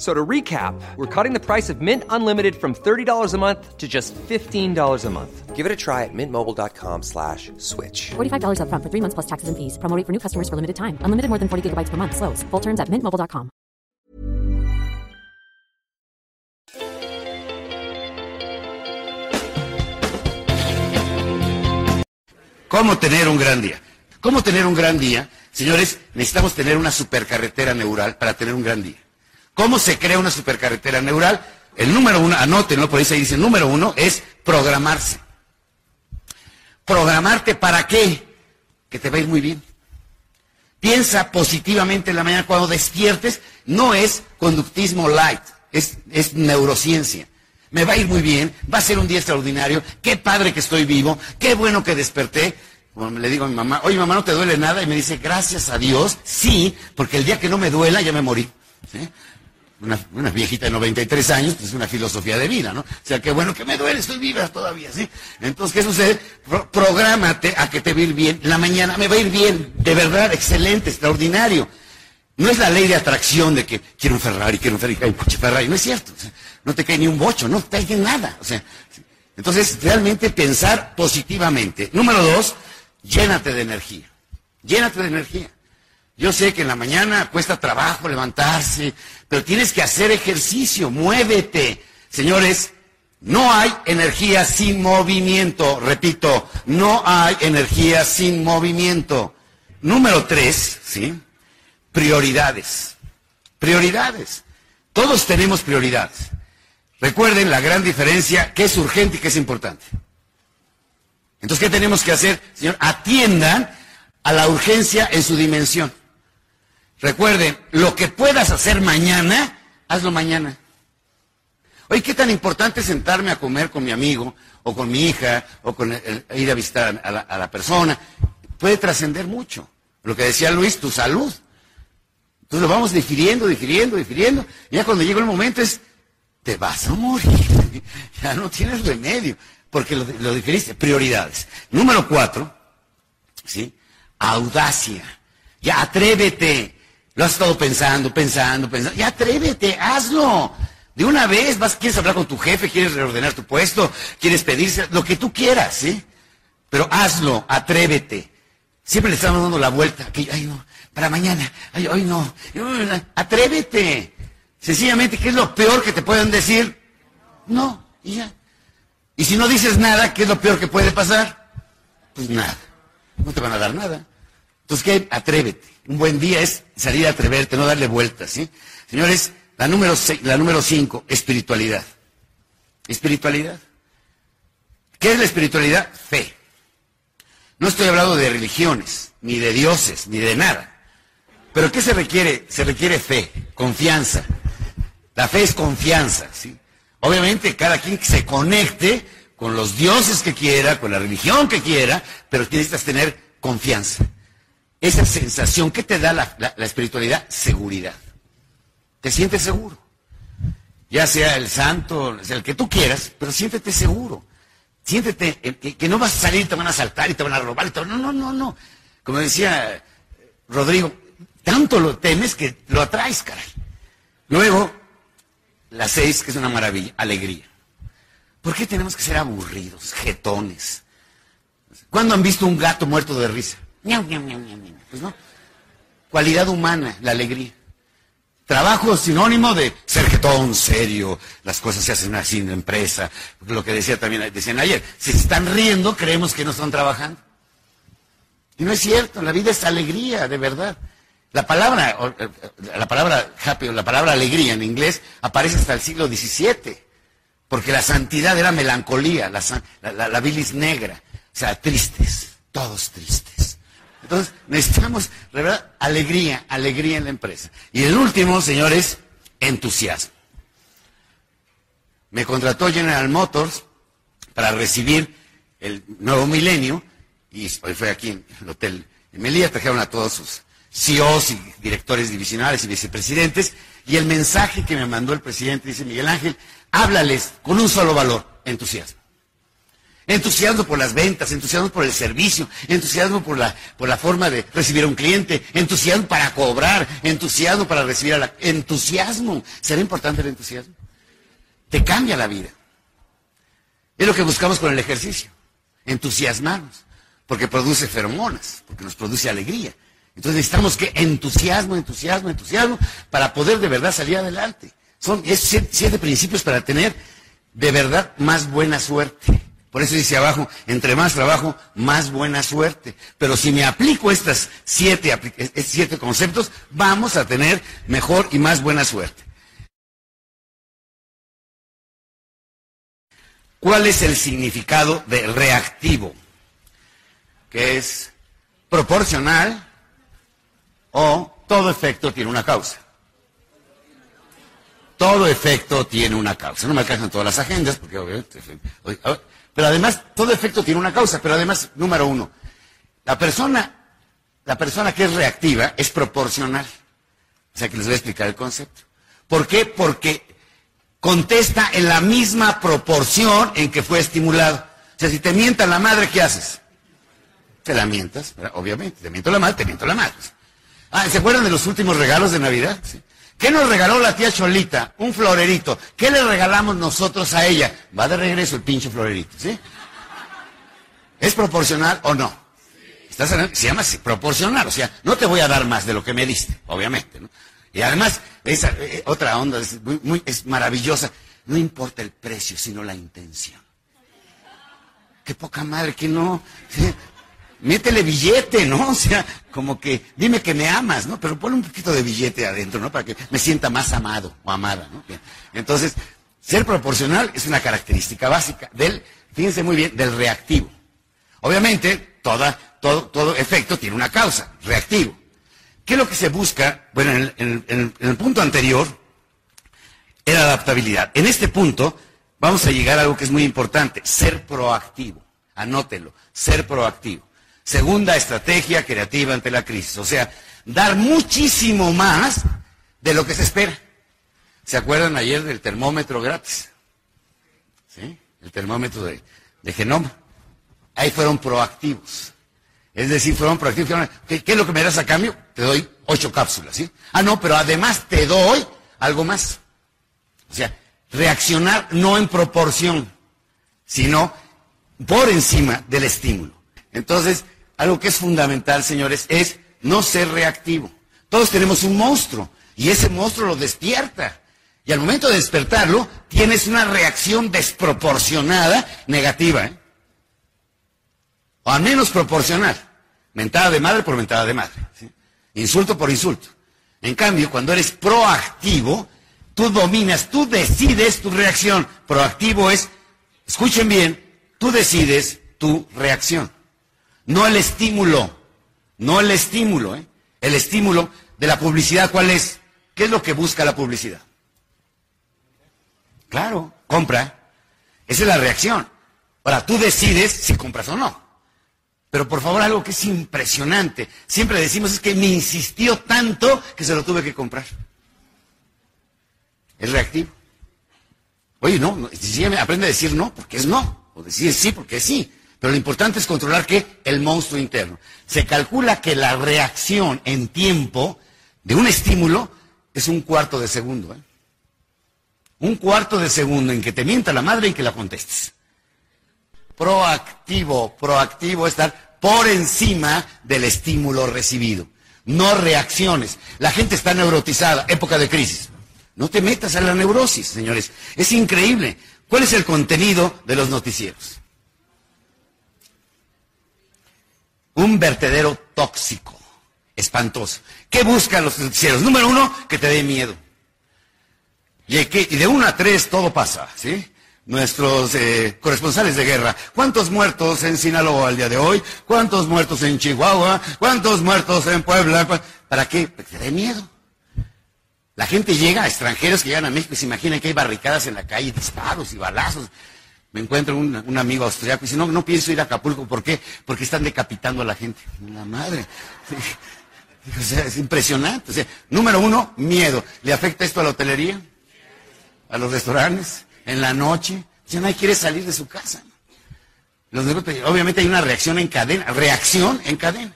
F- So to recap, we're cutting the price of Mint Unlimited from $30 a month to just $15 a month. Give it a try at mintmobile.com slash switch. $45 upfront for three months plus taxes and fees. Promo rate for new customers for limited time. Unlimited more than 40 gigabytes per month. Slows. Full terms at mintmobile.com. ¿Cómo tener un gran día? ¿Cómo tener un gran día? Señores, necesitamos tener una supercarretera neural para tener un gran día. ¿Cómo se crea una supercarretera neural? El número uno, anótenlo, por ahí se dice, número uno es programarse. ¿Programarte para qué? Que te va a ir muy bien. Piensa positivamente en la mañana cuando despiertes. No es conductismo light, es, neurociencia. Me va a ir muy bien, va a ser un día extraordinario, qué padre que estoy vivo, qué bueno que desperté. Bueno, le digo a mi mamá, oye mamá, ¿no te duele nada? Y me dice, gracias a Dios, sí, porque el día que no me duela ya me morí. Una, viejita de 93 años, pues es una filosofía de vida, ¿no? O sea, qué bueno que me duele, estoy viva todavía, ¿sí? Entonces, ¿qué sucede? Pro- prográmate a que te va a ir bien. La mañana me va a ir bien, de verdad, excelente, extraordinario. No es la ley de atracción de que quiero un Ferrari, quiero un Ferrari, cae un coche Ferrari. No es cierto. No te cae ni un bocho, no te cae nada. O sea, entonces, realmente pensar positivamente. Número dos, llénate de energía. Llénate de energía. Yo sé que en la mañana cuesta trabajo levantarse, pero tienes que hacer ejercicio, muévete. Señores, no hay energía sin movimiento. Repito, no hay energía sin movimiento. Número tres, ¿sí? Prioridades. Prioridades. Todos tenemos prioridades. Recuerden la gran diferencia, qué es urgente y qué es importante. Entonces, ¿qué tenemos que hacer? Señor, atiendan a la urgencia en su dimensión. Recuerden, lo que puedas hacer mañana, hazlo mañana. Oye, ¿qué tan importante sentarme a comer con mi amigo, o con mi hija, o con el- el- ir a visitar a la, persona? Puede trascender mucho. Lo que decía Luis, tu salud. Entonces lo vamos difiriendo, difiriendo, difiriendo. Y ya cuando llega el momento es, te vas a morir. ya no tienes remedio. Porque lo, lo difiriste. Prioridades. Número cuatro, ¿sí? Audacia. Ya atrévete. Lo has estado pensando, pensando, pensando. Ya atrévete, hazlo. De una vez vas, quieres hablar con tu jefe, quieres reordenar tu puesto, quieres pedirse, lo que tú quieras, ¿sí? Pero hazlo, atrévete. Siempre le estamos dando la vuelta. Que, ay, no, para mañana. Ay, hoy no. Atrévete. Sencillamente, ¿qué es lo peor que te pueden decir? No, y ya. Y si no dices nada, ¿qué es lo peor que puede pasar? Pues nada. No te van a dar nada. Entonces, ¿qué? Atrévete. Un buen día es salir a atreverte, no darle vueltas, ¿sí? Señores, la número, la número cinco, espiritualidad. Espiritualidad. ¿Qué es la espiritualidad? Fe. No estoy hablando de religiones, ni de dioses, ni de nada. Pero ¿qué se requiere? Se requiere fe, confianza. La fe es confianza, ¿sí? Obviamente cada quien se conecte con los dioses que quiera, con la religión que quiera, pero necesitas tener confianza. Esa sensación que te da la, la- espiritualidad, seguridad. Te sientes seguro. Ya sea el santo, sea el que tú quieras, pero siéntete seguro. Siéntete eh, que, no vas a salir, te van a asaltar y te van a robar. y te van- No, no, no, no. Como decía eh, Rodrigo, Tanto lo temes que lo atraes, caray. Luego, la seis, que es una maravilla, alegría. ¿Por qué tenemos que ser aburridos, jetones? ¿Cuándo han visto un gato muerto de risa? Pues no. Cualidad humana, la alegría. Trabajo sinónimo de ser jetón, serio, las cosas se hacen así en la empresa. Lo que decía también, decían ayer, si se están riendo, creemos que no están trabajando. Y no es cierto, la vida es alegría, de verdad. La palabra, eh, la palabra happy o la palabra alegría en inglés aparece hasta el siglo XVII, porque la santidad era melancolía, la, bilis negra, o sea, tristes, todos tristes. Entonces, necesitamos, de verdad, alegría, alegría en la empresa. Y el último, señores, entusiasmo. Me contrató General Motors para recibir el nuevo milenio y hoy fue aquí en el hotel Melilla, trajeron a todos sus CEOs y directores divisionales y vicepresidentes, y el mensaje que me mandó el presidente dice, Miguel Ángel, háblales con un solo valor, entusiasmo. Entusiasmo por las ventas, entusiasmo por el servicio, entusiasmo por la, por la forma de recibir a un cliente, entusiasmo para cobrar, entusiasmo para recibir a la... Entusiasmo. ¿Será importante el entusiasmo? Te cambia la vida. Es lo que buscamos con el ejercicio. Entusiasmarnos porque produce feromonas, porque nos produce alegría. Entonces necesitamos que entusiasmo, entusiasmo, entusiasmo, para poder de verdad salir adelante. Son siete, principios para tener de verdad más buena suerte. Por eso dice abajo, entre más trabajo, más buena suerte. Pero si me aplico estos siete, siete conceptos, vamos a tener mejor y más buena suerte. ¿Cuál es el significado de reactivo? que es proporcional o todo efecto tiene una causa. Todo efecto tiene una causa. No me alcanzan todas las agendas, porque obviamente... Pero además, todo efecto tiene una causa. Pero además, número uno, la persona, la persona que es reactiva es proporcional. O sea que les voy a explicar el concepto. ¿Por qué? Porque contesta en la misma proporción en que fue estimulado. O sea, si te mientan la madre, ¿qué haces? te la mientas, obviamente, te miento la madre, te miento la madre. Ah, ¿se acuerdan de los últimos regalos de Navidad? ¿Qué nos regaló la tía Cholita? Un florerito. ¿Qué le regalamos nosotros a ella? Va de regreso el pinche florerito, ¿sí? ¿Es proporcional o no? ¿Estás Se llama proporcional, o sea, no te voy a dar más de lo que me diste, obviamente, ¿no? Y además, esa eh, otra onda es, muy, maravillosa. No importa el precio, sino la intención. Qué poca madre que no. Métele billete, ¿no? O sea, como que dime que me amas, ¿no? Pero ponle un poquito de billete adentro, ¿no? Para que me sienta más amado o amada, ¿no? Entonces, ser proporcional es una característica básica del, fíjense muy bien, del reactivo. Obviamente, todo, efecto tiene una causa, reactivo. ¿Qué es lo que se busca? Bueno, en el, en el punto anterior era adaptabilidad. En este punto vamos a llegar a algo que es muy importante, ser proactivo. Anótelo, ser proactivo. Segunda estrategia creativa ante la crisis. O sea, dar muchísimo más de lo que se espera. ¿Se acuerdan ayer del termómetro gratis? ¿Sí? El termómetro de, genoma. Ahí fueron proactivos. Es decir, fueron proactivos. ¿Qué, ¿Qué, es lo que me das a cambio? Te doy ocho cápsulas, ¿sí? Ah, no, pero además te doy algo más. O sea, reaccionar no en proporción, sino por encima del estímulo. Entonces, algo que es fundamental, señores, es no ser reactivo. Todos tenemos un monstruo y ese monstruo lo despierta. Y al momento de despertarlo, tienes una reacción desproporcionada negativa. ¿eh? O al menos proporcional. Mentada de madre por mentada de madre. Insulto por insulto. En cambio, cuando eres proactivo, tú dominas, tú decides tu reacción. Proactivo es, escuchen bien, tú decides tu reacción. No el estímulo, no el estímulo, ¿eh? El estímulo de la publicidad, ¿cuál es? ¿Qué es lo que busca la publicidad? Claro, compra. Esa es la reacción. Ahora, tú decides si compras o no. Pero por favor, algo que es impresionante. Siempre decimos es que me insistió tanto que se lo tuve que comprar. Es reactivo. Oye, no, aprende a decir no porque es no. O decir sí porque es sí. Pero lo importante es controlar que el monstruo interno. Se calcula que la reacción en tiempo de un estímulo es un cuarto de segundo. ¿eh? Un cuarto de segundo en que te mienta la madre y que la contestes. Proactivo, proactivo estar por encima del estímulo recibido. No reacciones. La gente está neurotizada, época de crisis. No te metas a la neurosis, señores. Es increíble. ¿Cuál es el contenido de los noticieros? Un vertedero tóxico, espantoso. ¿Qué buscan los noticieros? Número uno, que te dé miedo. Y, de uno a tres todo pasa, ¿sí? Nuestros eh, corresponsales de guerra. ¿Cuántos muertos en Sinaloa al día de hoy? ¿Cuántos muertos en Chihuahua? ¿Cuántos muertos en Puebla? ¿Para qué? Para que te dé miedo. La gente llega, extranjeros que llegan a México y se imaginan que hay barricadas en la calle, disparos y balazos. Me encuentro un, un amigo austriaco y dice, no, no pienso ir a Acapulco. ¿Por qué? Porque están decapitando a la gente. La madre. O sea, es impresionante. O sea, número uno, miedo. ¿Le afecta esto a la hotelería? ¿A los restaurantes? ¿En la noche? Ya nadie quiere salir de su casa. obviamente hay una reacción en cadena. Reacción en cadena.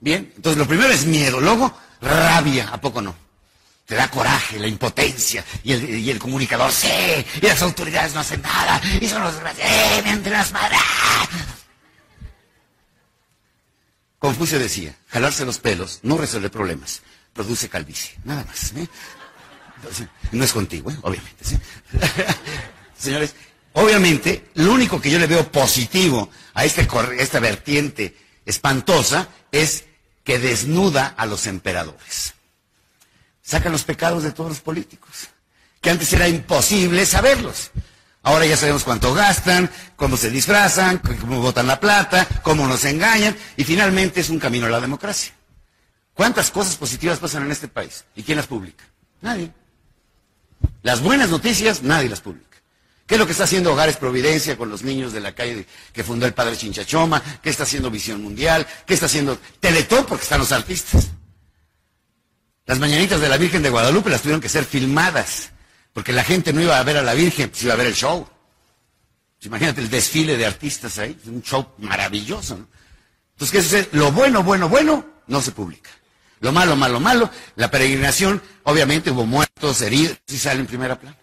Bien, entonces lo primero es miedo. Luego, rabia. ¿A poco no? Te da coraje, la impotencia, y el, comunicador, sí, y las autoridades no hacen nada, y son los ¡eh, entre las! Confucio decía, jalarse los pelos no resuelve problemas, produce calvicie, nada más. ¿eh? no es contigo, ¿eh? obviamente. Señores, obviamente, lo único que yo le veo positivo a este, esta vertiente espantosa es que desnuda a los emperadores sacan los pecados de todos los políticos, que antes era imposible saberlos. Ahora ya sabemos cuánto gastan, cómo se disfrazan, cómo botan la plata, cómo nos engañan, y finalmente es un camino a la democracia. ¿Cuántas cosas positivas pasan en este país? ¿Y quién las publica? Nadie. Las buenas noticias, nadie las publica. ¿Qué es lo que está haciendo Hogares Providencia con los niños de la calle que fundó el padre Chinchachoma? ¿Qué está haciendo Visión Mundial? ¿Qué está haciendo Teletón? Porque están los artistas. Las mañanitas de la Virgen de Guadalupe las tuvieron que ser filmadas, porque la gente no iba a ver a la Virgen, pues iba a ver el show. Pues imagínate el desfile de artistas ahí, un show maravilloso. ¿no? Entonces, ¿qué sucede? Lo bueno, bueno, bueno, no se publica. Lo malo, malo, malo, la peregrinación, obviamente hubo muertos, heridos, y sale en primera plana.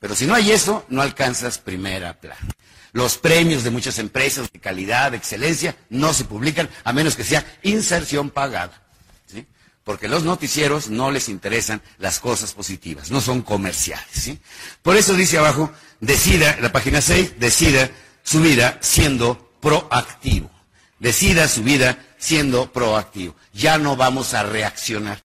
Pero si no hay eso, no alcanzas primera plana. Los premios de muchas empresas de calidad, de excelencia, no se publican a menos que sea inserción pagada porque los noticieros no les interesan las cosas positivas, no son comerciales. Por eso dice abajo, decida, la página 6, decida su vida siendo proactivo. Decida su vida siendo proactivo. Ya no vamos a reaccionar.